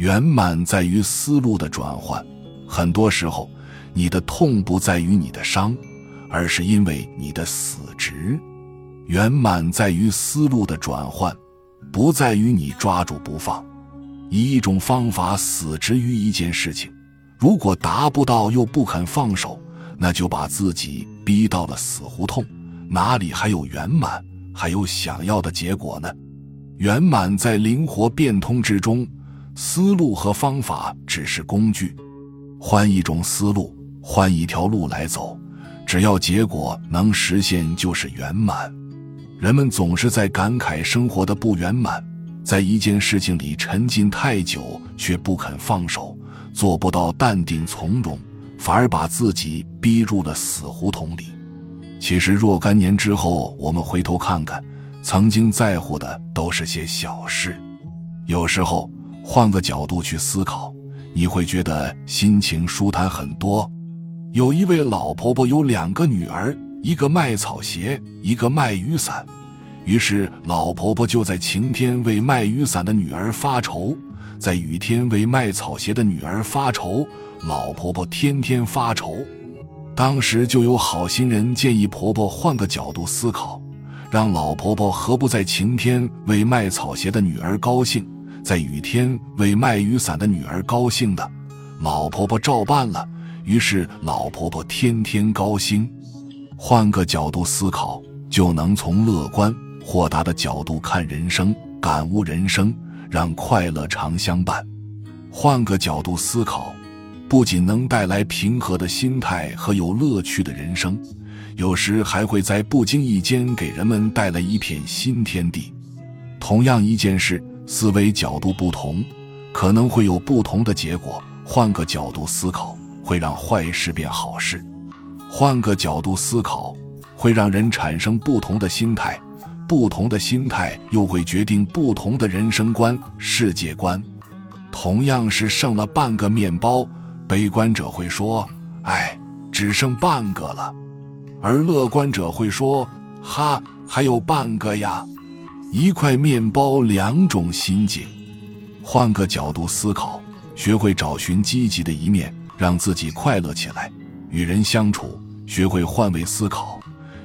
圆满在于思路的转换。很多时候，你的痛不在于你的伤，而是因为你的死执。圆满在于思路的转换，不在于你抓住不放。以一种方法死执于一件事情，如果达不到又不肯放手，那就把自己逼到了死胡同，哪里还有圆满，还有想要的结果呢？圆满在灵活变通之中，思路和方法只是工具，换一种思路，换一条路来走，只要结果能实现，就是圆满。人们总是在感慨生活的不圆满。在一件事情里沉浸太久，却不肯放手，做不到淡定从容，反而把自己逼入了死胡同里。其实若干年之后，我们回头看看，曾经在乎的都是些小事。有时候换个角度去思考，你会觉得心情舒坦很多。有一位老婆婆有两个女儿，一个卖草鞋，一个卖雨伞。于是，老婆婆就在晴天为卖雨伞的女儿发愁，在雨天为卖草鞋的女儿发愁。老婆婆天天发愁。当时就有好心人建议婆婆换个角度思考，让老婆婆何不在晴天为卖草鞋的女儿高兴，在雨天为卖雨伞的女儿高兴的。老婆婆照办了，于是老婆婆天天高兴。换个角度思考，就能从乐观。豁达的角度看人生，感悟人生，让快乐常相伴。换个角度思考，不仅能带来平和的心态和有乐趣的人生，有时还会在不经意间给人们带来一片新天地。同样一件事，思维角度不同，可能会有不同的结果。换个角度思考，会让坏事变好事；换个角度思考，会让人产生不同的心态。不同的心态又会决定不同的人生观、世界观。同样是剩了半个面包，悲观者会说：“哎，只剩半个了。”而乐观者会说：“哈，还有半个呀！”一块面包，两种心境。换个角度思考，学会找寻积极的一面，让自己快乐起来。与人相处，学会换位思考，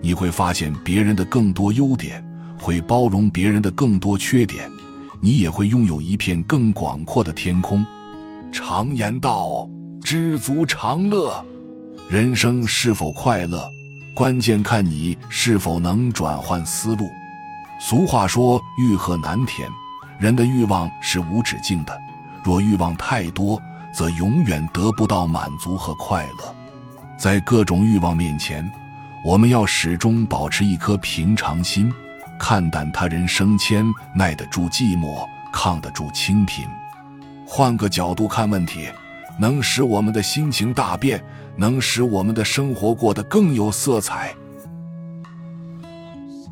你会发现别人的更多优点。会包容别人的更多缺点，你也会拥有一片更广阔的天空。常言道：“知足常乐。”人生是否快乐，关键看你是否能转换思路。俗话说：“欲壑难填。”人的欲望是无止境的，若欲望太多，则永远得不到满足和快乐。在各种欲望面前，我们要始终保持一颗平常心。看淡他人生迁，耐得住寂寞，抗得住清贫。换个角度看问题，能使我们的心情大变，能使我们的生活过得更有色彩。